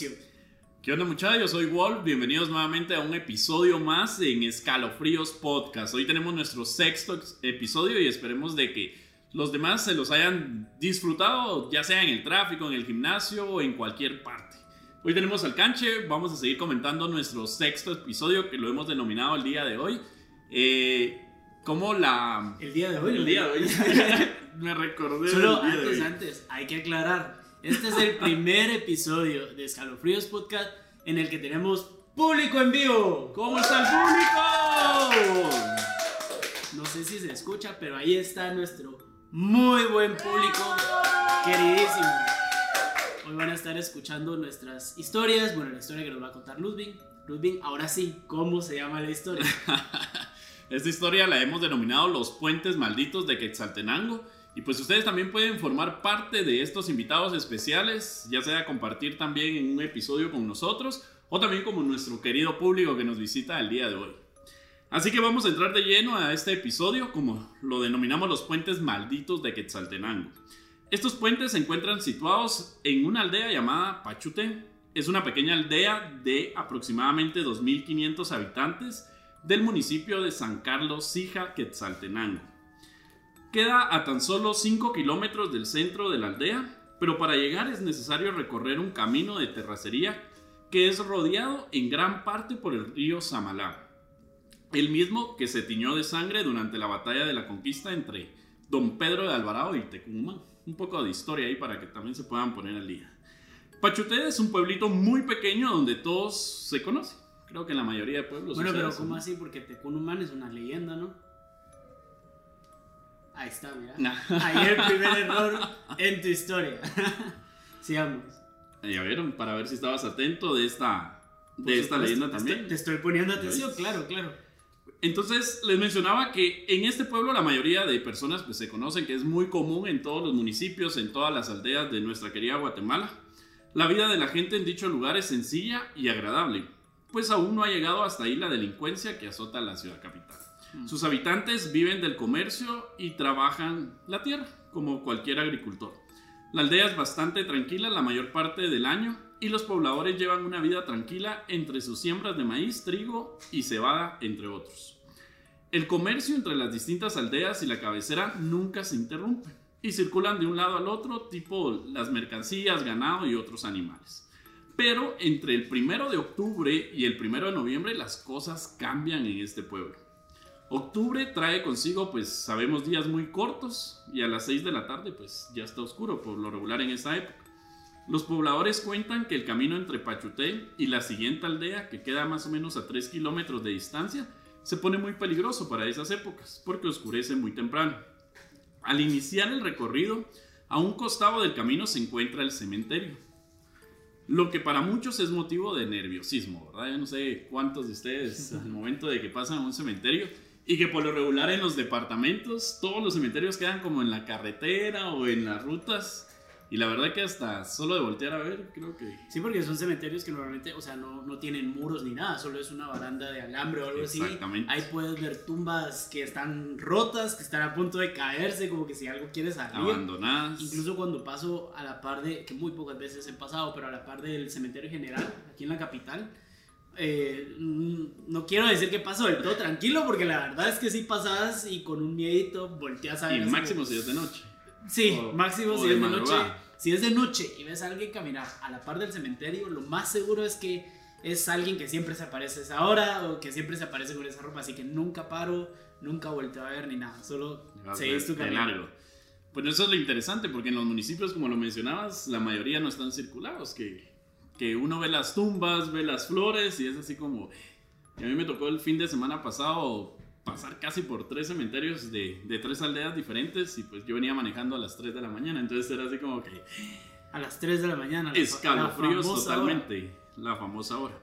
acción. ¿Qué onda muchachos? Yo soy Wolf, bienvenidos nuevamente a un episodio más en Escalofríos Podcast. Hoy tenemos nuestro sexto episodio y esperemos de que los demás se los hayan disfrutado, ya sea en el tráfico, en el gimnasio o en cualquier parte. Hoy tenemos al canche, vamos a seguir comentando nuestro sexto episodio que lo hemos denominado el día de hoy. Eh, como la... El día de hoy. El día de hoy. Me recordé. Solo del día de antes, hoy. antes, hay que aclarar. Este es el primer episodio de Escalofríos Podcast en el que tenemos público en vivo. ¿Cómo está el público? No sé si se escucha, pero ahí está nuestro muy buen público, queridísimo. Hoy van a estar escuchando nuestras historias. Bueno, la historia que nos va a contar Ludwig. Ludwig, ahora sí, ¿cómo se llama la historia? Esta historia la hemos denominado Los Puentes Malditos de Quetzaltenango. Y pues ustedes también pueden formar parte de estos invitados especiales, ya sea compartir también en un episodio con nosotros o también como nuestro querido público que nos visita el día de hoy. Así que vamos a entrar de lleno a este episodio como lo denominamos los puentes malditos de Quetzaltenango. Estos puentes se encuentran situados en una aldea llamada Pachute. Es una pequeña aldea de aproximadamente 2.500 habitantes del municipio de San Carlos Sija, Quetzaltenango. Queda a tan solo 5 kilómetros del centro de la aldea, pero para llegar es necesario recorrer un camino de terracería que es rodeado en gran parte por el río Samalá, el mismo que se tiñó de sangre durante la batalla de la conquista entre Don Pedro de Alvarado y Tecumán. Un poco de historia ahí para que también se puedan poner al día. Pachuté es un pueblito muy pequeño donde todos se conocen. Creo que en la mayoría de pueblos. Bueno, pero ¿cómo así? Porque Tecunumán es una leyenda, ¿no? Ahí está, mira. Ahí el primer error en tu historia. Sigamos. Ya vieron, para ver si estabas atento de esta, de esta leyenda te también. estoy- te estoy poniendo atención, claro, claro. Entonces les mencionaba que en este pueblo la mayoría de personas pues, se conocen que es muy común en todos los municipios, en todas las aldeas de nuestra querida Guatemala. La vida de la gente en dicho lugar es sencilla y agradable, pues aún no ha llegado hasta ahí la delincuencia que azota la ciudad capital. Mm. Sus habitantes viven del comercio y trabajan la tierra, como cualquier agricultor. La aldea es bastante tranquila la mayor parte del año y los pobladores llevan una vida tranquila entre sus siembras de maíz, trigo y cebada, entre otros. El comercio entre las distintas aldeas y la cabecera nunca se interrumpe y circulan de un lado al otro, tipo las mercancías, ganado y otros animales. Pero entre el primero de octubre y el primero de noviembre las cosas cambian en este pueblo. Octubre trae consigo, pues sabemos, días muy cortos y a las 6 de la tarde, pues ya está oscuro por lo regular en esa época. Los pobladores cuentan que el camino entre Pachuté y la siguiente aldea, que queda más o menos a 3 kilómetros de distancia, se pone muy peligroso para esas épocas, porque oscurece muy temprano. Al iniciar el recorrido, a un costado del camino se encuentra el cementerio. Lo que para muchos es motivo de nerviosismo, ¿verdad? Yo no sé cuántos de ustedes al momento de que pasan a un cementerio y que por lo regular en los departamentos todos los cementerios quedan como en la carretera o en las rutas y la verdad que hasta solo de voltear a ver creo que Sí, porque son cementerios que normalmente, o sea, no, no tienen muros ni nada, solo es una baranda de alambre o algo así. Exactamente. Ahí puedes ver tumbas que están rotas, que están a punto de caerse, como que si algo quiere salir. abandonadas. Incluso cuando paso a la par de, que muy pocas veces he pasado, pero a la par del cementerio general, aquí en la capital, eh, no quiero decir que paso del todo tranquilo, porque la verdad es que si pasas y con un miedito volteas a ver. y máximo si es de noche. Sí, o- máximo o si de es de noche. Si es de noche y ves a alguien caminar a la par del cementerio, lo más seguro es que es alguien que siempre se aparece a esa hora o que siempre se aparece con esa ropa, así que nunca paro, nunca volteo a ver ni nada, solo seguís tu camino. largo. Pues eso es lo interesante, porque en los municipios, como lo mencionabas, la mayoría no están circulados, que, que uno ve las tumbas, ve las flores y es así como... y a mí me tocó el fin de semana pasado pasar casi por tres cementerios de, de tres aldeas diferentes y pues yo venía manejando a las 3 de la mañana, entonces era así como que A las 3 de la mañana. escalofríos la totalmente, la famosa hora.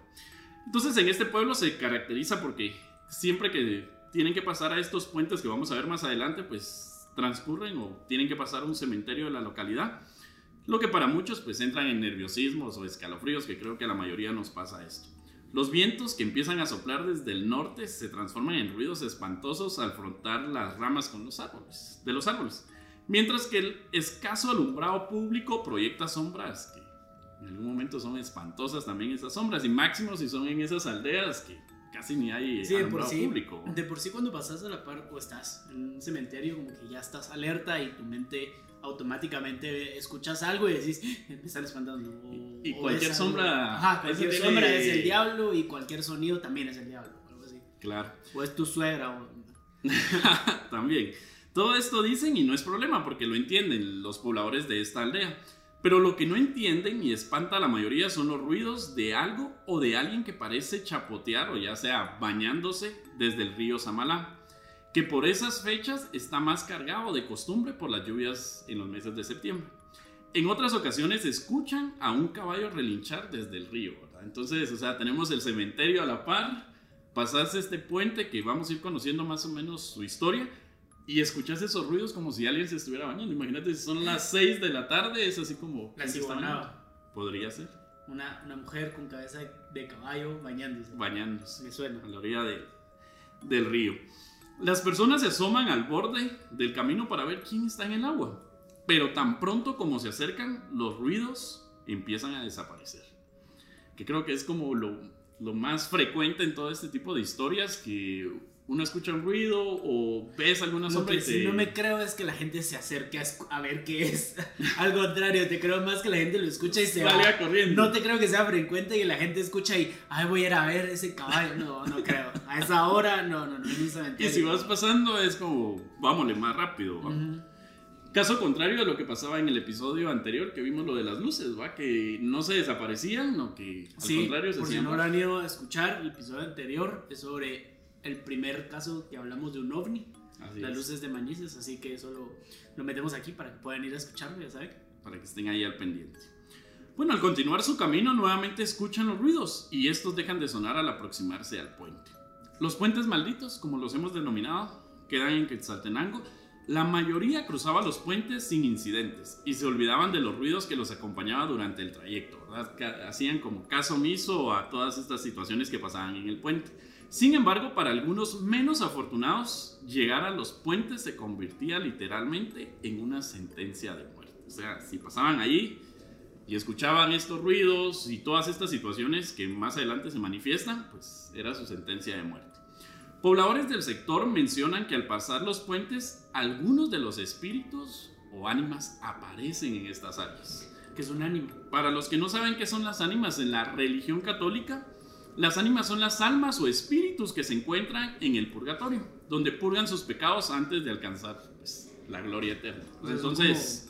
Entonces en este pueblo se caracteriza porque siempre que tienen que pasar a estos puentes que vamos a ver más adelante, pues transcurren o tienen que pasar a un cementerio de la localidad. Lo que para muchos pues entran en nerviosismos o escalofríos, que creo que a la mayoría nos pasa esto. Los vientos que empiezan a soplar desde el norte se transforman en ruidos espantosos al frotar las ramas con los árboles, de los árboles. Mientras que el escaso alumbrado público proyecta sombras que En algún momento son espantosas también esas sombras, y máximo si son en esas aldeas que casi ni hay Sí, de por alumbrado sí, público. de por sí cuando pasas a la par o estás en un cementerio como que ya estás alerta y tu mente automáticamente escuchas algo y decís, "Eh, me están espantando. o- Y cualquier es sombra- Ajá, cualquier eso sombra es el diablo y cualquier sonido también es el diablo. Algo así. Claro. O es tu suegra o... También. Todo esto dicen y no es problema porque lo entienden los pobladores de esta aldea. Pero lo que no entienden y espanta a la mayoría son los ruidos de algo o de alguien que parece chapotear o ya sea bañándose desde el río Samalá, que por esas fechas está más cargado de costumbre por las lluvias en los meses de septiembre. En otras ocasiones escuchan a un caballo relinchar desde el río, ¿verdad? Entonces, o sea, tenemos el cementerio a la par, pasas este puente que vamos a ir conociendo más o menos su historia y escuchas esos ruidos como si alguien se estuviera bañando. Imagínate si son las 6 de la tarde, es así como... La ¿quién se está ciguanaba. Podría ser, Una, una mujer con cabeza de caballo bañándose. bañándose Me suena. a la orilla de- del río. Las personas se asoman al borde del camino para ver quién está en el agua, pero tan pronto como se acercan, los ruidos empiezan a desaparecer. Que creo que es como lo, lo más frecuente en todo este tipo de historias, que uno escucha un ruido o ves alguna sombra que y te- no me creo es que la gente se acerque a, a ver qué es. Al contrario, te creo más que la gente lo escucha y se va. salga corriendo. No te creo que sea frecuente que la gente escucha y, ay, voy a ir a ver ese caballo. No, no creo. A esa hora, no, no, no, en un Y si vas pasando es como, vámonos más rápido. ¿va? Caso contrario a lo que pasaba en el episodio anterior que vimos lo de las luces, ¿va? Que no se desaparecían, no que al Sí, contrario se por si no lo han ido a escuchar, el episodio anterior es sobre el primer caso que hablamos de un ovni, Así las es, luces de Manises, así que eso lo, lo metemos aquí para que puedan ir a escucharlo, ya saben. para que estén ahí al pendiente. Bueno, al continuar su camino nuevamente escuchan los ruidos y estos dejan de sonar al aproximarse al puente. Los puentes malditos, como los hemos denominado, quedan en Quetzaltenango. La mayoría cruzaba los puentes sin incidentes y se olvidaban de los ruidos que los acompañaban durante el trayecto. ¿verdad? Hacían como caso omiso a todas estas situaciones que pasaban en el puente. Sin embargo, para algunos menos afortunados, llegar a los puentes se convertía literalmente en una sentencia de muerte. O sea, si pasaban allí y escuchaban estos ruidos y todas estas situaciones que más adelante se manifiestan, pues era su sentencia de muerte. Pobladores del sector mencionan que al pasar los puentes, algunos de los espíritus o ánimas aparecen en estas áreas. Que es un ánimo. Para los que no saben qué son las ánimas en la religión católica, las ánimas son las almas o espíritus que se encuentran en el purgatorio, donde purgan sus pecados antes de alcanzar pues, la gloria eterna. Entonces,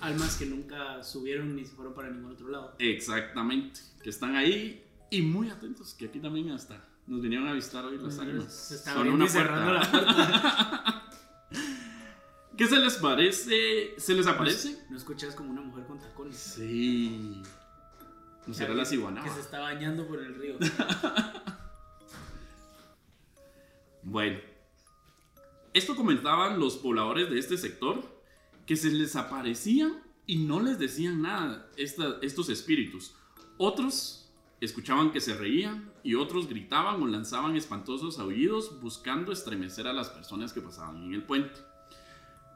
Almas que nunca subieron ni se fueron para ningún otro lado. exactamente, que están ahí y muy atentos, que aquí también hasta nos vinieron a visitar hoy las ánimas. Se está Son una puerta. la puerta. ¿Qué se les parece? ¿Se les aparece? No escuchas como una mujer con tacones. Sí. ¿No será la ciguanaba? Que se está bañando por el río. Bueno, esto comentaban los pobladores de este sector, que se les aparecían y no les decían nada esta- estos espíritus. Otros escuchaban que se reían y otros gritaban o lanzaban espantosos aullidos buscando estremecer a las personas que pasaban en el puente.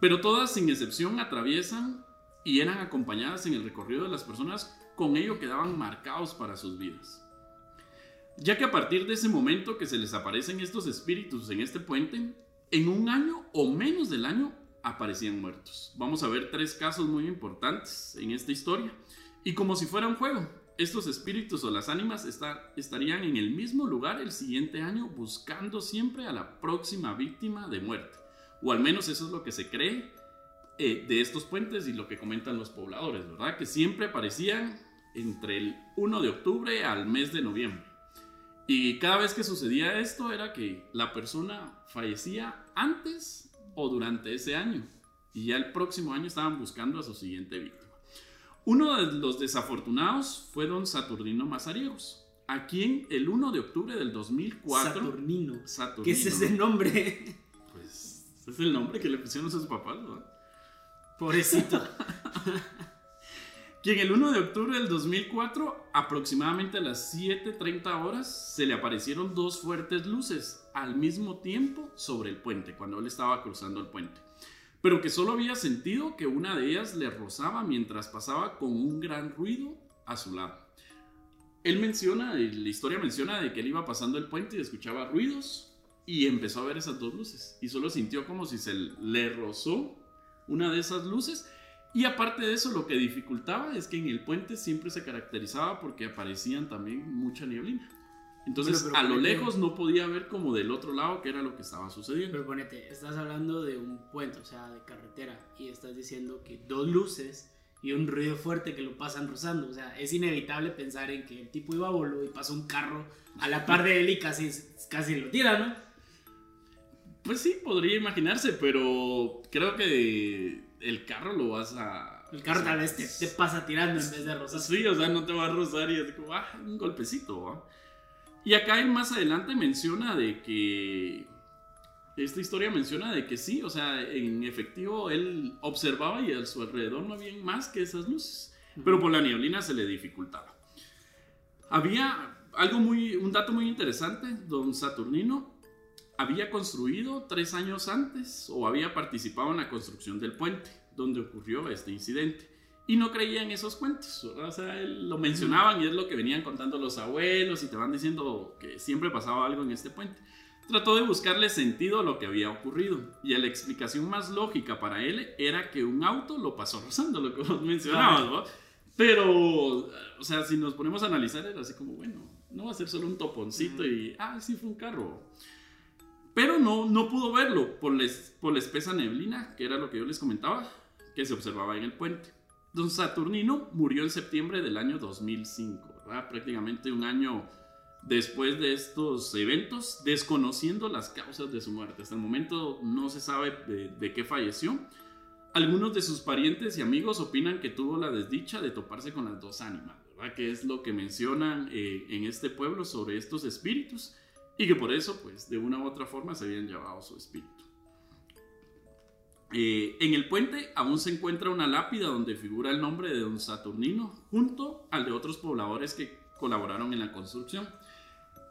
Pero todas sin excepción atraviesan y eran acompañadas en el recorrido de las personas, con ello quedaban marcados para sus vidas ya que a partir de ese momento que se les aparecen estos espíritus en este puente, en un año o menos del año aparecían muertos. Vamos a ver tres casos muy importantes en esta historia. Y como si fuera un juego, estos espíritus o las ánimas estarían en el mismo lugar el siguiente año buscando siempre a la próxima víctima de muerte. O al menos eso es lo que se cree eh, de estos puentes y lo que comentan los pobladores, ¿verdad? Que siempre aparecían entre el 1 de octubre al mes de noviembre. Y cada vez que sucedía esto era que la persona fallecía antes o durante ese año. Y ya el próximo año estaban buscando a su siguiente víctima. Uno de los desafortunados fue don Saturnino Mazariegos, a quien el 1 de octubre del 2004... Saturnino. Saturnino, ¿Qué es ese nombre? Pues es el nombre que le pusieron sus papás, ¿no? Pobrecito. Quien el 1 de octubre del 2004, aproximadamente a las 7.30 horas, se le aparecieron dos fuertes luces al mismo tiempo sobre el puente, cuando él estaba cruzando el puente. Pero que solo había sentido que una de ellas le rozaba mientras pasaba con un gran ruido a su lado. Él menciona, la historia menciona de que él iba pasando el puente y escuchaba ruidos y empezó a ver esas dos luces y solo sintió como si se le rozó una de esas luces y aparte de eso lo que dificultaba es que en el puente siempre se caracterizaba porque aparecían también mucha neblina. Entonces Pero- pero a lo lejos no podía ver como del otro lado qué era lo que estaba sucediendo. Pero ponete, estás hablando de un puente, o sea, de carretera, y estás diciendo que dos luces y un ruido fuerte que lo pasan rozando. O sea, es inevitable pensar en que el tipo iba a bolo y pasó un carro a la par de él y casi, casi lo tira, ¿no? Pues sí, podría imaginarse, pero creo que el carro lo vas a... El carro o sea, tal vez te, te pasa tirando en vez de rozar. Sí, o sea, no te va a rozar y es como, ah, un golpecito, ¿va? Y acá él más adelante menciona de que... Esta historia menciona de que sí, o sea, en efectivo él observaba y a su alrededor no había más que esas luces. Pero por la neblina se le dificultaba. Había algo muy, un dato muy interesante, don Saturnino había construido tres años antes o había participado en la construcción del puente donde ocurrió este incidente. Y no creía en esos cuentos, ¿verdad? o sea, él lo mencionaban y es lo que venían contando los abuelos y te van diciendo que siempre pasaba algo en este puente. Trató de buscarle sentido a lo que había ocurrido y la explicación más lógica para él era que un auto lo pasó rozando, lo que vos mencionabas, ¿no? Pero, o sea, si nos ponemos a analizar, era así como, bueno, no va a ser solo un toponcito y, ah, sí fue un carro. Pero no, no pudo verlo por, la espesa neblina, que era lo que yo les comentaba, que se observaba en el puente. Don Saturnino murió en septiembre del año 2005, ¿verdad? Prácticamente un año después de estos eventos, desconociendo las causas de su muerte. Hasta el momento no se sabe de, qué falleció. Algunos de sus parientes y amigos opinan que tuvo la desdicha de toparse con las dos ánimas. Que es lo que mencionan eh, en este pueblo sobre estos espíritus y que por eso, pues, de una u otra forma se habían llevado su espíritu. Eh, en el puente aún se encuentra una lápida donde figura el nombre de don Saturnino junto al de otros pobladores que colaboraron en la construcción.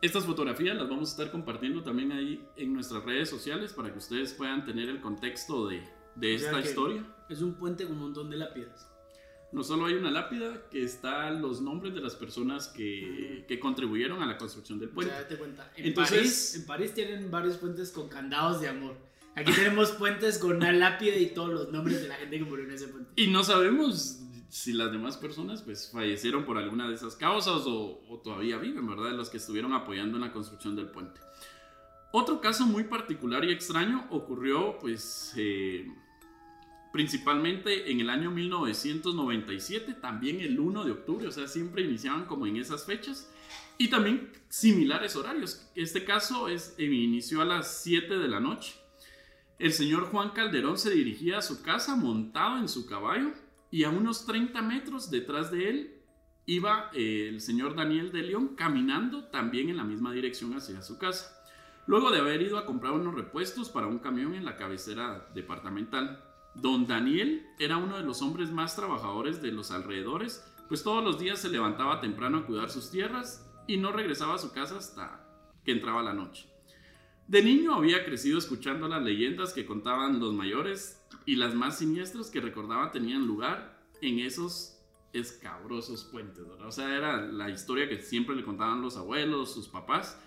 Estas fotografías las vamos a estar compartiendo también ahí en nuestras redes sociales para que ustedes puedan tener el contexto de, de O sea esta historia. Es un puente con un montón de lápidas. No solo hay una lápida que está los nombres de las personas que, que contribuyeron a la construcción del puente. cuenta. En, Entonces- París, en París tienen varios puentes con candados de amor. Aquí tenemos puentes con una lápida y todos los nombres de la gente que murió en ese puente. Y no sabemos si las demás personas pues fallecieron por alguna de esas causas o, o todavía viven, ¿verdad? Los que estuvieron apoyando en la construcción del puente. Otro caso muy particular y extraño ocurrió pues eh, principalmente en el año 1997, también el 1 de octubre, o sea, siempre iniciaban como en esas fechas. Y también similares horarios. Este caso es, eh, inició a las 7 de la noche. El señor Juan Calderón se dirigía a su casa montado en su caballo y a unos 30 metros detrás de él iba eh, el señor Daniel de León caminando también en la misma dirección hacia su casa. Luego de haber ido a comprar unos repuestos para un camión en la cabecera departamental, don Daniel era uno de los hombres más trabajadores de los alrededores, pues todos los días se levantaba temprano a cuidar sus tierras y no regresaba a su casa hasta que entraba la noche. De niño había crecido escuchando las leyendas que contaban los mayores y las más siniestras que recordaba tenían lugar en esos escabrosos puentes, ¿verdad? O sea, era la historia que siempre le contaban los abuelos, sus papás,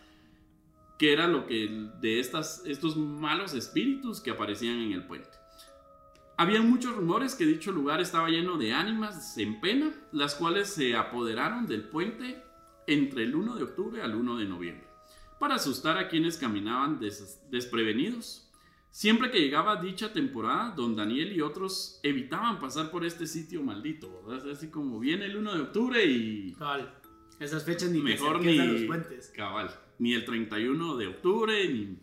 que era lo que de estas, estos malos espíritus que aparecían en el puente. Había muchos rumores que dicho lugar estaba lleno de ánimas en pena, las cuales se apoderaron del puente entre el 1 de octubre al 1 de noviembre, para asustar a quienes caminaban des- desprevenidos. Siempre que llegaba dicha temporada, don Daniel y otros evitaban pasar por este sitio maldito, ¿verdad? Así como viene el 1 de octubre y Cabal. Esas fechas ni mejor ni a los puentes. cabal, ni el 31 de octubre, ni,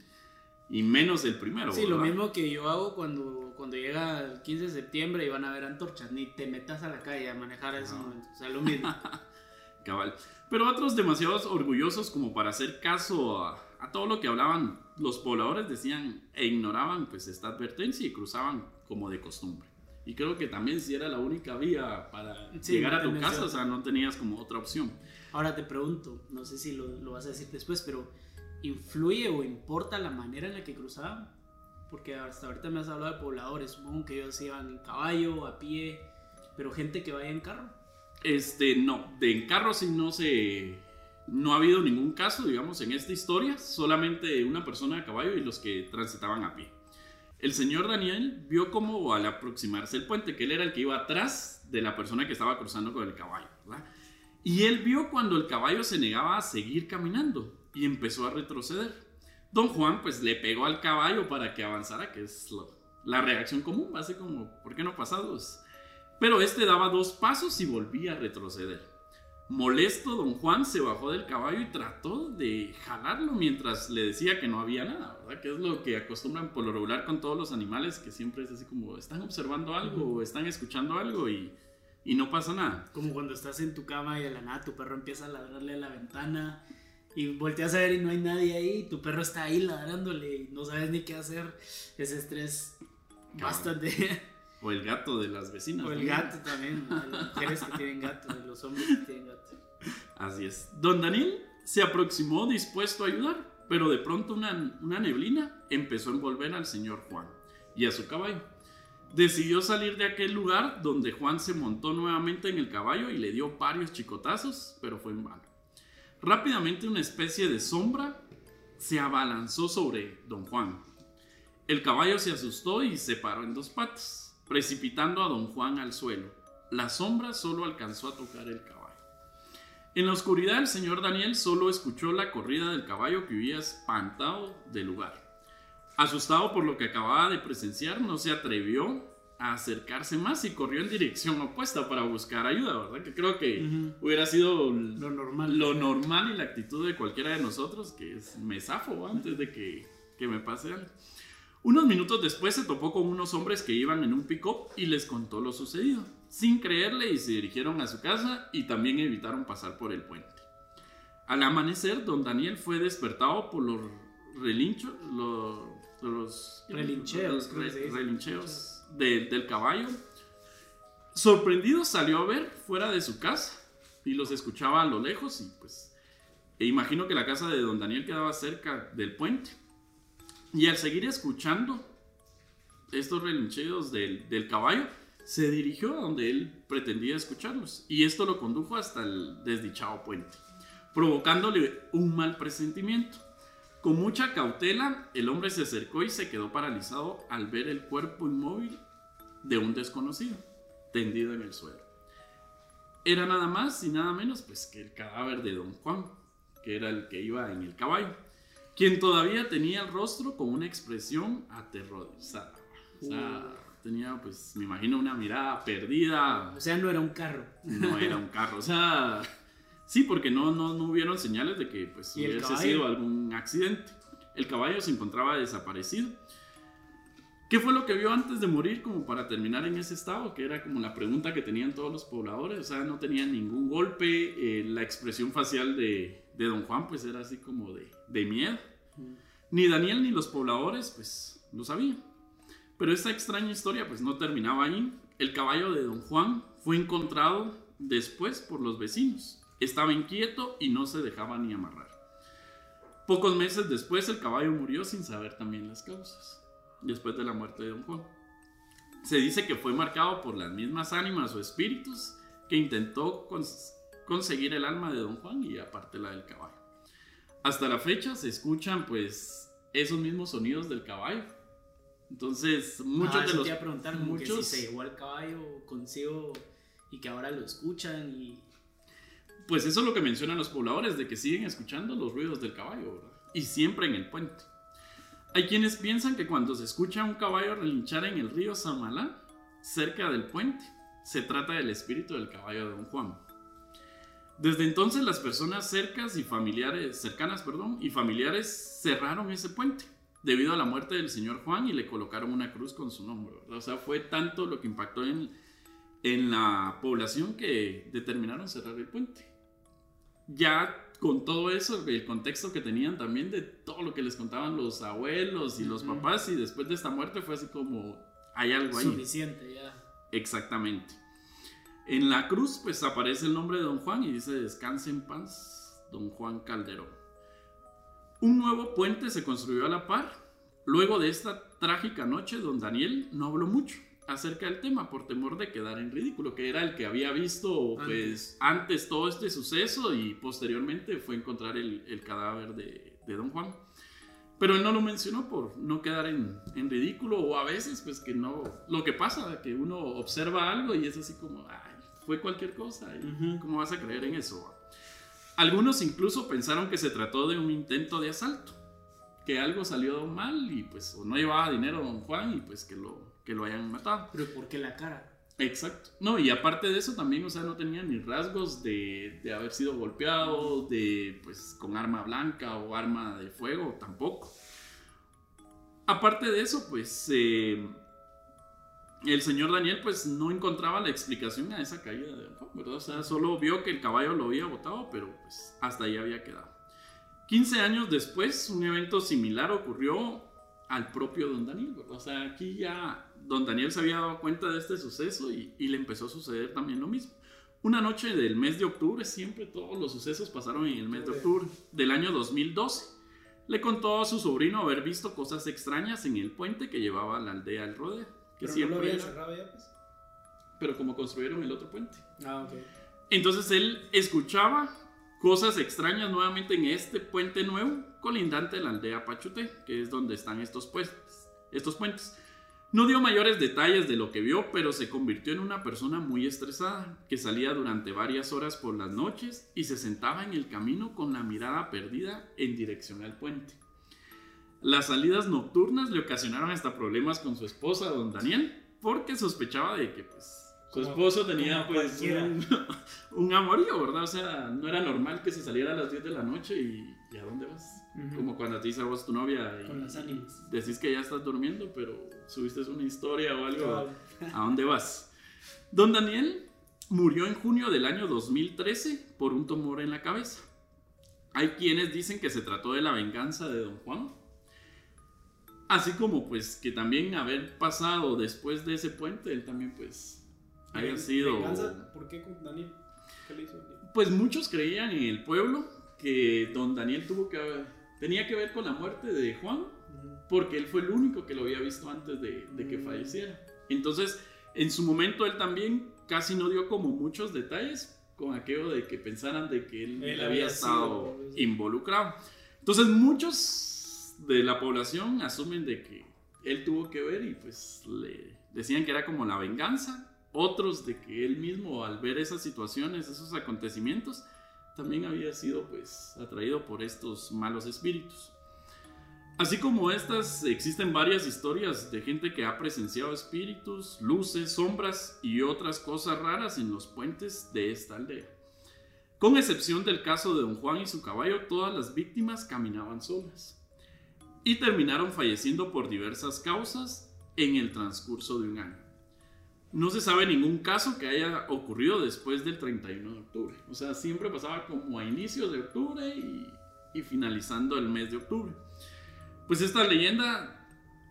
y menos el primero. Sí, lo mismo que yo hago cuando, cuando llega el 15 de septiembre y van a ver antorchas. Ni te metas a la calle a manejar en ese No. momento. O sea, lo mismo. Cabal. Pero otros demasiados orgullosos como para hacer caso a, a todo lo que hablaban los pobladores decían e ignoraban pues esta advertencia y cruzaban como de costumbre. Y creo que también si era la única vía para Sí, llegar no a tu casa, o sea, no tenías como otra opción. Ahora te pregunto, no sé si lo, lo vas a decir después, pero ¿influye o importa la manera en la que cruzaban? Porque hasta ahorita me has hablado de pobladores, supongo que ellos iban en caballo, a pie, pero gente que vaya en carro. Este, no, de en carro sí no se. No ha habido ningún caso, digamos, en esta historia, solamente una persona a caballo y los que transitaban a pie. El señor Daniel vio como al aproximarse el puente, que él era el que iba atrás de la persona que estaba cruzando con el caballo, ¿verdad? Y él vio cuando el caballo se negaba a seguir caminando y empezó a retroceder. Don Juan pues le pegó al caballo para que avanzara, que es lo- la reacción común, así como, ¿por qué no pasados? Pero este daba dos pasos y volvía a retroceder. Molesto, don Juan se bajó del caballo y trató de jalarlo mientras le decía que no había nada, ¿verdad? Que es lo que acostumbran por lo regular con todos los animales, que siempre es así como, están observando algo o están escuchando algo y, y no pasa nada. Como cuando estás en tu cama y de la nada tu perro empieza a ladrarle a la ventana y volteas a ver y no hay nadie ahí, tu perro está ahí ladrándole y no sabes ni qué hacer. Ese estrés bastante. O el gato de las vecinas. o el ¿no? gato también, las mujeres que tienen gato, los hombres que tienen gato. Así es. Don Daniel se aproximó dispuesto a ayudar, pero de pronto una, una neblina empezó a envolver al señor Juan y a su caballo. Decidió salir de aquel lugar donde Juan se montó nuevamente en el caballo y le dio varios chicotazos, pero fue en vano. Rápidamente una especie de sombra se abalanzó sobre don Juan. El caballo se asustó y se paró en dos patas, precipitando a don Juan al suelo. La sombra solo alcanzó a tocar el caballo. En la oscuridad el señor Daniel solo escuchó la corrida del caballo que huía espantado del lugar. Asustado por lo que acababa de presenciar, no se atrevió a acercarse más y corrió en dirección opuesta para buscar ayuda, ¿verdad? Que creo que Ujú. hubiera sido Lo normal. lo normal y la actitud de cualquiera de nosotros, que es me zafo antes de que, que me pase algo. Unos minutos después se topó con unos hombres que iban en un pick-up y les contó lo sucedido. Sin creerle y se dirigieron a su casa y también evitaron pasar por el puente. Al amanecer, don Daniel fue despertado por los relinchos, los, los Relincheos, los relincheos de- del caballo. Sorprendido salió a ver fuera de su casa y los escuchaba a lo lejos y pues e imagino que la casa de don Daniel quedaba cerca del puente. Y al seguir escuchando estos relincheos del, del caballo, se dirigió a donde él pretendía escucharlos. Y esto lo condujo hasta el desdichado puente, provocándole un mal presentimiento. Con mucha cautela, el hombre se acercó y se quedó paralizado al ver el cuerpo inmóvil de un desconocido, tendido en el suelo. Era nada más y nada menos pues que el cadáver de don Juan, que era el que iba en el caballo, quien todavía tenía el rostro con una expresión aterrorizada. O sea, tenía pues, me imagino, una mirada perdida, O sea, no era un carro. no era un carro, o sea, sí, porque no, no, no hubieron señales de que pues ¿Y el hubiese sido algún accidente. El caballo se encontraba desaparecido. ¿Qué fue lo que vio antes de morir como para terminar en ese estado? Que era como la pregunta que tenían todos los pobladores, o sea, no tenían ningún golpe, eh, la expresión facial de, de don Juan pues era así como de, de miedo. Ni Daniel ni los pobladores pues lo sabían. Pero esta extraña historia pues no terminaba ahí. El caballo de don Juan fue encontrado después por los vecinos. Estaba inquieto y no se dejaba ni amarrar. Pocos meses después el caballo murió sin saber también las causas, después de la muerte de don Juan. Se dice que fue marcado por las mismas ánimas o espíritus que intentó cons- conseguir el alma de don Juan y aparte la del caballo. Hasta la fecha se escuchan pues esos mismos sonidos del caballo. Entonces, muchos Ah, de los te iba a preguntar, como que muchos- si se llevó al caballo consigo y que ahora lo escuchan y... Pues eso es lo que mencionan los pobladores, de que siguen escuchando los ruidos del caballo, ¿verdad? Y siempre en el puente. Hay quienes piensan que cuando se escucha un caballo relinchar en el río Samalá, cerca del puente, se trata del espíritu del caballo de Don Juan. Desde entonces las personas cercas y familiares, cercanas perdón, y familiares cerraron ese puente debido a la muerte del señor Juan y le colocaron una cruz con su nombre. ¿verdad? O sea, fue tanto lo que impactó en, en la población que determinaron cerrar el puente. Ya con todo eso, el contexto que tenían también de todo lo que les contaban los abuelos y los papás, y después de esta muerte fue así como, hay algo ahí. Suficiente ya. Exactamente. En la cruz, pues aparece el nombre de Don Juan y dice: Descanse en paz, Don Juan Calderón. Un nuevo puente se construyó a la par. Luego de esta trágica noche, Don Daniel no habló mucho acerca del tema por temor de quedar en ridículo, que era el que había visto pues antes todo este suceso y posteriormente fue encontrar el, el cadáver de, de, Don Juan. Pero él no lo mencionó por no quedar en, en, ridículo o a veces pues que no, lo que pasa, que uno observa algo y es así como, ay, fue cualquier cosa, y ¿cómo vas a creer en eso? Algunos incluso pensaron que se trató de un intento de asalto, que algo salió mal y pues o no llevaba dinero don Juan y pues que lo, que lo hayan matado. Pero ¿por qué la cara? Exacto. No, y aparte de eso también, o sea, no tenía ni rasgos de, de, haber sido golpeado, de, pues, con arma blanca o arma de fuego, tampoco. Aparte de eso, pues, eh, el señor Daniel, pues, no encontraba la explicación a esa caída de ¿verdad? O sea, solo vio que el caballo lo había botado, pero, pues, hasta ahí había quedado. 15 años después, un evento similar ocurrió al propio don Daniel, ¿verdad? O sea, aquí ya don Daniel se había dado cuenta de este suceso y, le empezó a suceder también lo mismo. Una noche del mes de octubre, siempre todos los sucesos pasaron en el mes de octubre del año 2012. Le contó a su sobrino haber visto cosas extrañas en el puente que llevaba a la aldea al rodeo. Que Pero siempre no lo cerrado ya, pues. Pero como construyeron el otro puente. Ah, ok. Entonces él escuchaba cosas extrañas nuevamente en este puente nuevo colindante de la aldea Pachuté, que es donde están estos puentes. Estos puentes. No dio mayores detalles de lo que vio, pero se convirtió en una persona muy estresada, que salía durante varias horas por las noches y se sentaba en el camino con la mirada perdida en dirección al puente. Las salidas nocturnas le ocasionaron hasta problemas con su esposa, don Daniel, porque sospechaba de que pues su Como- esposo tenía pues un, un amorío, ¿verdad? O sea, no era normal que se saliera a las 10 de la noche y, ¿y a dónde vas? Ujú. Como cuando te dice a vos tu novia y Con las ánimas. decís que ya estás durmiendo, pero subiste una historia o algo. ¿A dónde vas? Don Daniel murió en junio del año 2013 por un tumor en la cabeza. Hay quienes dicen que se trató de la venganza de Don Juan. Así como pues que también haber pasado después de ese puente, él también pues sido... venganza, ¿Por qué con Daniel? ¿Qué le hizo Daniel? Pues muchos creían en el pueblo que don Daniel tuvo que tenía que ver con la muerte de Juan porque él fue el único que lo había visto antes de, de que Mm. falleciera. Entonces, en su momento él también casi no dio como muchos detalles con aquello de que pensaran de que él, Él había había estado sido- involucrado. Entonces, muchos de la población asumen de que él tuvo que ver y pues le decían que era como la venganza. Otros de que él mismo al ver esas situaciones, esos acontecimientos, también había sido pues atraído por estos malos espíritus. Así como estas, existen varias historias de gente que ha presenciado espíritus, luces, sombras y otras cosas raras en los puentes de esta aldea. Con excepción del caso de don Juan y su caballo, todas las víctimas caminaban solas y terminaron falleciendo por diversas causas en el transcurso de un año. No se sabe ningún caso que haya ocurrido después del 31 de octubre. O sea, siempre pasaba como a inicios de octubre y, finalizando el mes de octubre. Pues esta leyenda,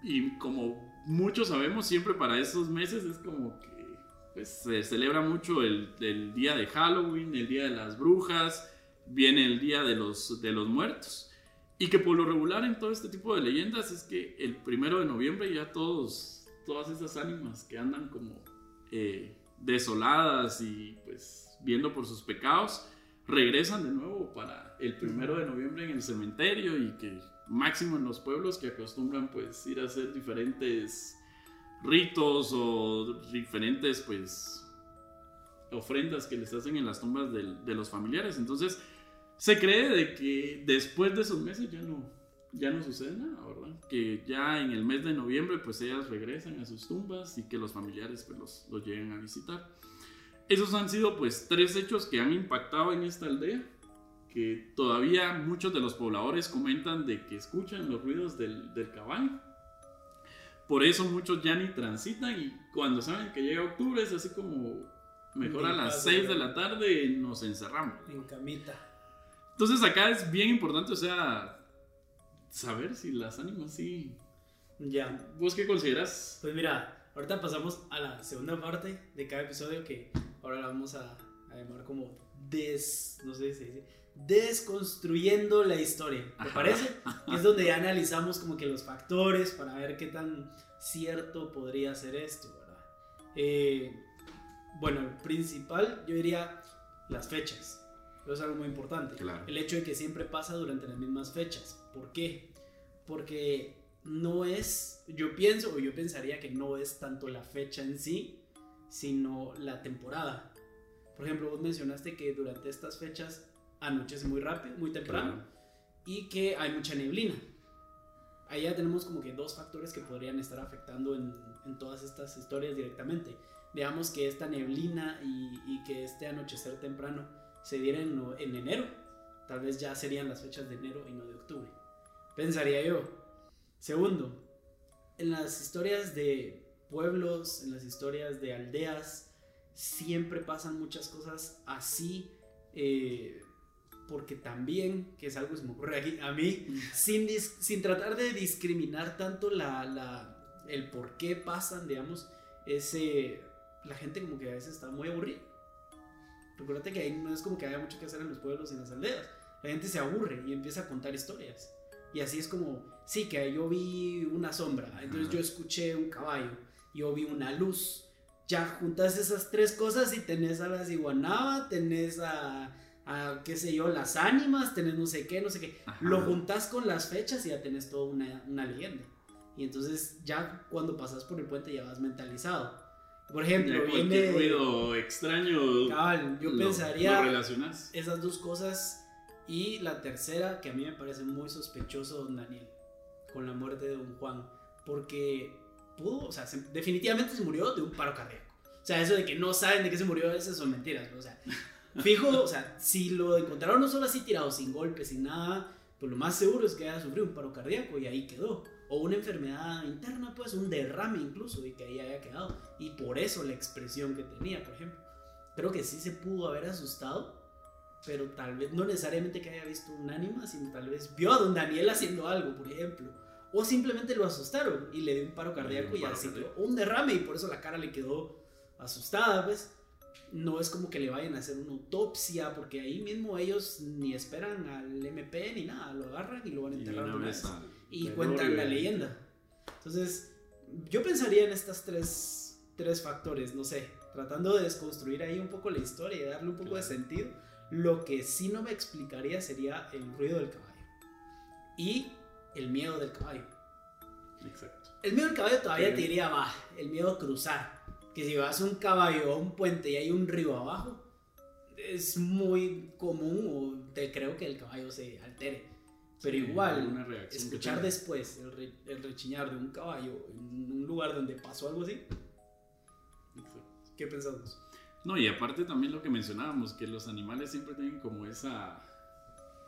y como muchos sabemos, siempre para esos meses es como que pues, se celebra mucho el, el día de Halloween, el día de las brujas, viene el día de los, de los muertos. Y que por lo regular en todo este tipo de leyendas es que el primero de noviembre ya todos, todas esas ánimas que andan como eh, desoladas y pues viendo por sus pecados, regresan de nuevo para el primero de noviembre en el cementerio y que máximo en los pueblos que acostumbran pues ir a hacer diferentes ritos o diferentes pues ofrendas que les hacen en las tumbas del- de los familiares. Entonces se cree de que después de esos meses ya no, ya no sucede nada, ¿verdad? Que ya en el mes de noviembre pues ellas regresan a sus tumbas y que los familiares pues los, los lleguen a visitar. Esos han sido pues tres hechos que han impactado en esta aldea, que todavía muchos de los pobladores comentan de que escuchan los ruidos del, del caballo. Por eso muchos ya ni transitan y cuando saben que llega octubre es así como mejor a las pasa, 6 de la tarde nos encerramos. En camita. Entonces acá es bien importante, o sea, saber si las ánimas sí... Ya. ¿Vos qué consideras? Pues mira, ahorita pasamos a la segunda parte de cada episodio que ahora la vamos a, a llamar como des... No sé si se dice. Desconstruyendo la historia. ¿Te Ajá. parece? Es donde ya analizamos como que los factores para ver qué tan cierto podría ser esto, ¿verdad? Eh, bueno, el principal, yo diría las fechas. Eso es algo muy importante. Claro. El hecho de que siempre pasa durante las mismas fechas. ¿Por qué? Porque no es, yo pienso o yo pensaría que no es tanto la fecha en sí, sino la temporada. Por ejemplo, vos mencionaste que durante estas fechas anochece muy rápido, muy temprano, Claro. y que hay mucha neblina. Ahí ya tenemos como que dos factores que podrían estar afectando en, en todas estas historias directamente. Veamos que esta neblina y, y que este anochecer temprano se diera en enero. Tal vez ya serían las fechas de enero y no de octubre. Pensaría yo. Segundo, en las historias de pueblos, en las historias de aldeas, siempre pasan muchas cosas así. eh, porque también, que es algo que se me ocurre aquí a mí, sin, dis- sin tratar de discriminar tanto la, la- el por qué pasan, digamos, ese, la gente como que a veces está muy aburrida. Recuérdate que ahí no es como que haya mucho que hacer en los pueblos y en las aldeas. La gente se aburre y empieza a contar historias. Y así es como, sí, que yo vi una sombra, entonces yo escuché un caballo, yo vi una luz. Ya juntas esas tres cosas y tenés a las iguanaba, tenés a, a, qué sé yo, las ánimas, tenés no sé qué, no sé qué. Ajá. Lo juntas con las fechas y ya tenés toda una, una leyenda. Y entonces ya cuando pasas por el puente ya vas mentalizado. Por ejemplo, viene... ruido extraño. Cabal, yo lo- pensaría Lo relacionas. esas dos cosas. Y la tercera, que a mí me parece muy sospechoso, don Daniel, con la muerte de don Juan. Porque pudo, o sea, se- definitivamente se murió de un paro cardíaco. O sea, eso de que no saben de qué se murió, esas son mentiras. ¿no? O sea, fijo, o sea, si lo encontraron no solo así tirado, sin golpes, sin nada, pues lo más seguro es que haya sufrido un paro cardíaco y ahí quedó. O una enfermedad interna, pues un derrame incluso, y que ahí haya quedado. Y por eso la expresión que tenía, por ejemplo. Creo que sí se pudo haber asustado, pero tal vez no necesariamente que haya visto un ánima, sino tal vez vio a don Daniel haciendo algo, por ejemplo. O simplemente lo asustaron y le dio un paro cardíaco y así. Un derrame y por eso la cara le quedó asustada, pues. No es como que le vayan a hacer una autopsia, porque ahí mismo ellos ni esperan al MP ni nada, lo agarran y lo van a Y de enterrar de una vez y cuentan la y- leyenda. Entonces, yo pensaría en estas tres, tres factores, no sé, tratando de desconstruir ahí un poco la historia y darle un poco de Claro. sentido. Lo que sí no me explicaría sería el ruido del caballo y el miedo del caballo. Exacto. El miedo del caballo todavía Sí. te diría, va, el miedo a cruzar. Que si vas un caballo a un puente y hay un río abajo, es muy común o te creo que el caballo se altere. Pero Sí, igual, escuchar después el, re- el rechiñar de un caballo en un lugar donde pasó algo así, Exacto. ¿qué pensamos? No, y aparte también lo que mencionábamos, que los animales siempre tienen como esa,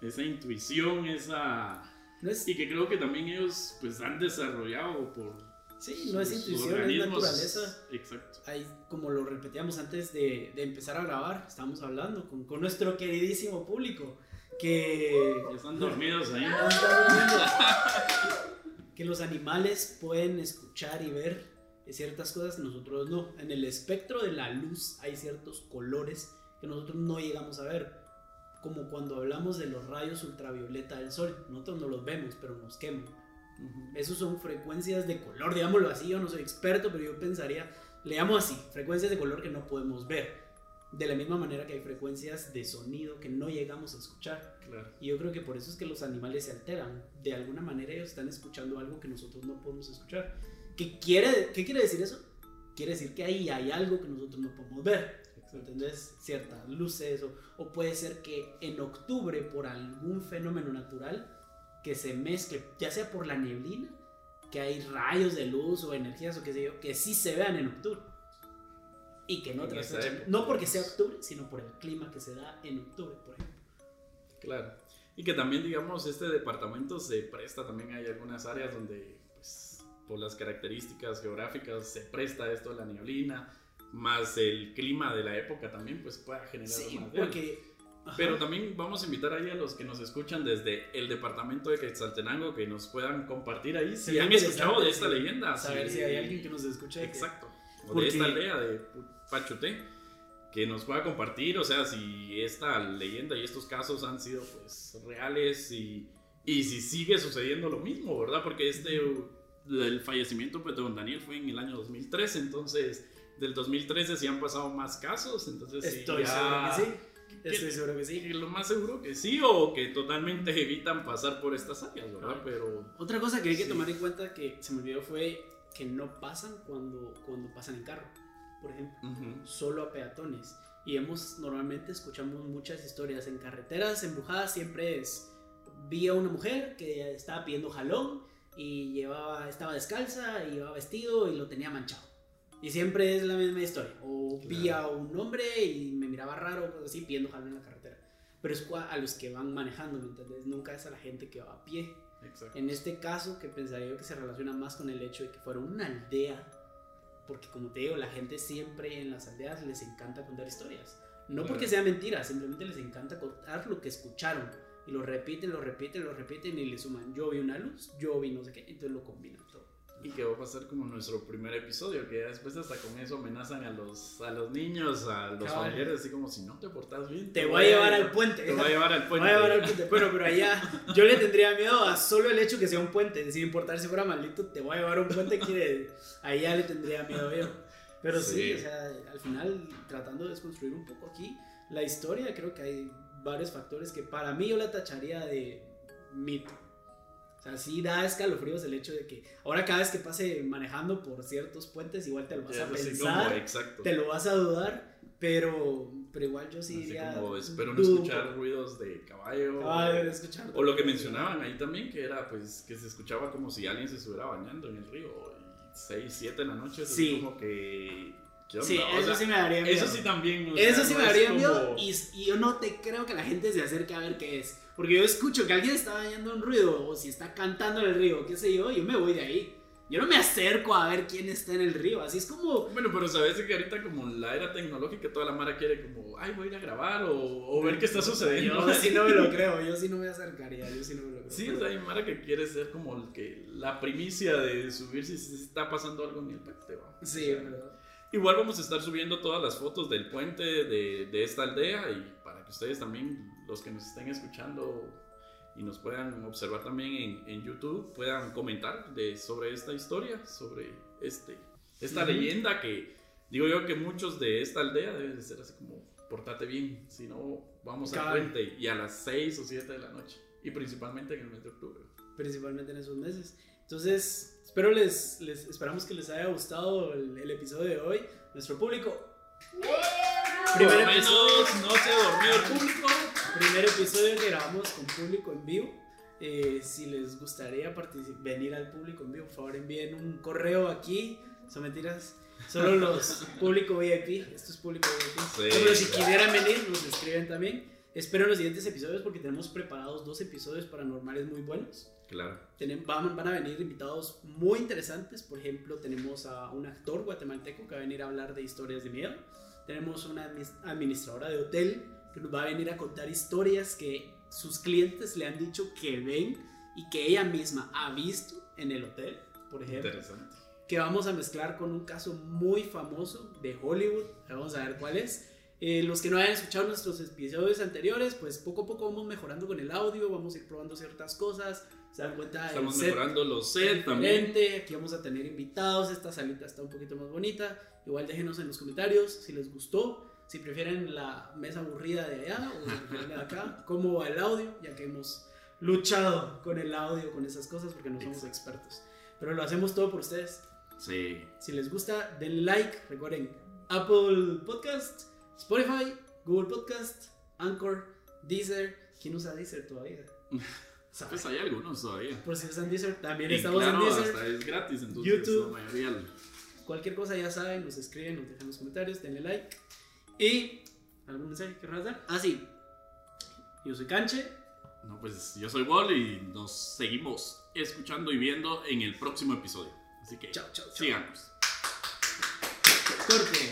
esa intuición, esa... No es, Y que creo que también ellos pues han desarrollado por... sí, no es intuición, es naturaleza. Exacto. Ahí, como lo repetíamos antes de, de empezar a grabar, estábamos hablando con, con nuestro queridísimo público que Ya están dormidos ahí. Que los animales pueden escuchar y ver ciertas cosas que nosotros no. En el espectro de la luz hay ciertos colores que nosotros no llegamos a ver. Como cuando hablamos de los rayos ultravioleta del sol. Nosotros no los vemos, pero nos queman. Esos son frecuencias de color, digámoslo así. Yo no soy experto, pero yo pensaría, le llamo así, frecuencias de color que no podemos ver. De la misma manera que hay frecuencias de sonido que no llegamos a escuchar. Claro. Y yo creo que por eso es que los animales se alteran. De alguna manera ellos están escuchando algo que nosotros no podemos escuchar. ¿Qué quiere, qué quiere decir eso? Quiere decir que ahí hay algo que nosotros no podemos ver. ¿Entendés? Ciertas luces o, o puede ser que en octubre por algún fenómeno natural que se mezcle, ya sea por la neblina, que hay rayos de luz o energías o qué sé yo, que sí se vean en octubre. Y que en En otras esa fechas, no porque sea pues. octubre, sino por el clima que se da en octubre, por ejemplo. Claro. Y que también, digamos, este departamento se presta también, hay algunas áreas donde, por las características geográficas, se presta esto de la neblina, más el clima de la época también, pues, pueda generar Sí, más porque... Pero también vamos a invitar ahí a los que nos escuchan desde el departamento de Quetzaltenango que nos puedan compartir ahí si han escuchado de esta sí. leyenda. saber sí. si hay alguien que nos escuche. que- Exacto. O Porque- de esta aldea de Pachuté que nos pueda compartir, o sea, si esta leyenda y estos casos han sido pues reales y, y si sigue sucediendo lo mismo, ¿verdad? Porque este el fallecimiento pues, de don Daniel fue en el año 2003, entonces del 2013 sí han pasado más casos, entonces sí, Estoy ya- seguro que sí. ¿Qué- Estoy seguro que sí. que lo más seguro que sí, o que totalmente evitan pasar por estas áreas, ¿verdad? Pero Otra cosa que hay que Sí. tomar en cuenta que se me olvidó fue que no pasan cuando, cuando pasan en carro, por ejemplo, ujú, solo a peatones. Y hemos, normalmente escuchamos muchas historias en carreteras embrujadas, siempre es, vi a una mujer que estaba pidiendo jalón y llevaba, estaba descalza y llevaba vestido y lo tenía manchado. Y siempre es la misma historia. O vi a un hombre y me miraba raro, cosas así, pidiendo jalón en la carretera. Pero es a los que van manejando, ¿me entiendes? Nunca es a la gente que va a pie. exacto. En este caso, que pensaría yo que se relaciona más con el hecho de que fuera una aldea, porque como te digo, la gente siempre en las aldeas les encanta contar historias. No Claro. porque sea mentira, simplemente les encanta contar lo que escucharon. Y lo repiten, lo repiten, lo repiten y le suman. Yo vi una luz, yo vi no sé qué, entonces lo combinan todo. Y que va a pasar como nuestro primer episodio, que después hasta con eso amenazan a los, a los niños, a los Cabal. familiares, así como si no te portas bien. Te voy a llevar al puente. Te voy a llevar al Te puente. voy a llevar al puente. Bueno, pero allá yo le tendría miedo a solo el hecho que sea un puente. Sin importar si fuera maldito, te voy a llevar a un puente. Quiere, allá le tendría miedo yo. Pero sí. Sí. o sea, al final, tratando de desconstruir un poco aquí la historia, creo que hay varios factores que para mí yo la tacharía de mito. O sea, sí da escalofríos el hecho de que ahora cada vez que pase manejando por ciertos puentes, igual te lo vas Ya a pensar, como, exacto. te lo vas a dudar, pero, pero igual yo sí Así diría. como espero no escuchar ruidos de caballo. Ah, debe de escuchar. O lo que mencionaban ahí también, que era pues que se escuchaba como si alguien se estuviera bañando en el río. Y 6, 7 de la noche, Sí. es como que... ¿qué Sí? O eso sea, sí me daría miedo. Eso sí también. o sea, Eso sí no me daría como- miedo y, y yo no te creo que la gente se acerque a ver qué es. Porque yo escucho que alguien está bañando un ruido o si está cantando en el río, qué sé yo, yo me voy de ahí. Yo no me acerco a ver quién está en el río. Así es como... Bueno, pero sabes que ahorita como la era tecnológica, toda la mara quiere como, ay, voy a ir a grabar o, o ver qué está sucediendo. Yo sí no me lo creo, yo sí no me acercaría, yo sí no me lo creo. Sí, o sea, hay Mara que quiere ser como el que la primicia de subir si está pasando algo en el. ¿va? Sí, O pero... Igual vamos a estar subiendo todas las fotos del puente de, de esta aldea y para que ustedes también, los que nos estén escuchando y nos puedan observar también en, en YouTube, puedan comentar de, sobre esta historia, sobre este, esta Ujú. leyenda que digo yo que muchos de esta aldea deben de ser así como, portate bien, si no vamos al Cabal. puente y a las 6 o 7 de la noche y principalmente en el mes de octubre. principalmente en esos meses. Entonces, espero les, les esperamos que les haya gustado el, el episodio de hoy. Nuestro público, Primer episodio. no se dormido el público. primer episodio que grabamos con público en vivo. Eh, si les gustaría venir al público en vivo, por favor envíen un correo aquí. Son mentiras. Solo los público VIP. Esto es público VIP. Sí, Pero si quisieran venir, nos escriben también. Espero los siguientes episodios porque tenemos preparados dos episodios paranormales muy bueos. Claro. Van, van a venir invitados muy interesantes. Por ejemplo, tenemos a un actor guatemalteco que va a venir a hablar de historias de miedo. Tenemos una administradora de hotel que nos va a venir a contar historias que sus clientes le han dicho que ven y que ella misma ha visto en el hotel, por ejemplo. Interesante. Que vamos a mezclar con un caso muy famoso de Hollywood. Vamos a ver cuál es. Eh, los que no hayan escuchado nuestros episodios anteriores, pues poco a poco vamos mejorando con el audio, vamos a ir probando ciertas cosas. Se dan cuenta Estamos mejorando los sets también. Aquí vamos a tener invitados. Esta salita está un poquito más bonita. Igual déjenos en los comentarios si les gustó. Si prefieren la mesa aburrida de allá o la de acá. Cómo va el audio, ya que hemos luchado con el audio, con esas cosas, porque no somos expertos. Pero lo hacemos todo por ustedes. Sí. Si les gusta, denle like. Recuerden Apple Podcast, Spotify, Google Podcast, Anchor, Deezer. ¿Quién usa Deezer todavía? Pues hay algunos todavía. Por si usan Deezer, también Y estamos claro, en Deezer. hasta es gratis, entonces YouTube. la mayoría lo- Cualquier cosa ya saben, nos escriben, nos dejan los comentarios, denle like. Y. ¿Algún mensaje que dar? Ah, sí. Yo soy Canche. No, pues yo soy Wall y nos seguimos escuchando y viendo en el próximo episodio. Así que Chao, chao, chao. síganos. Corte.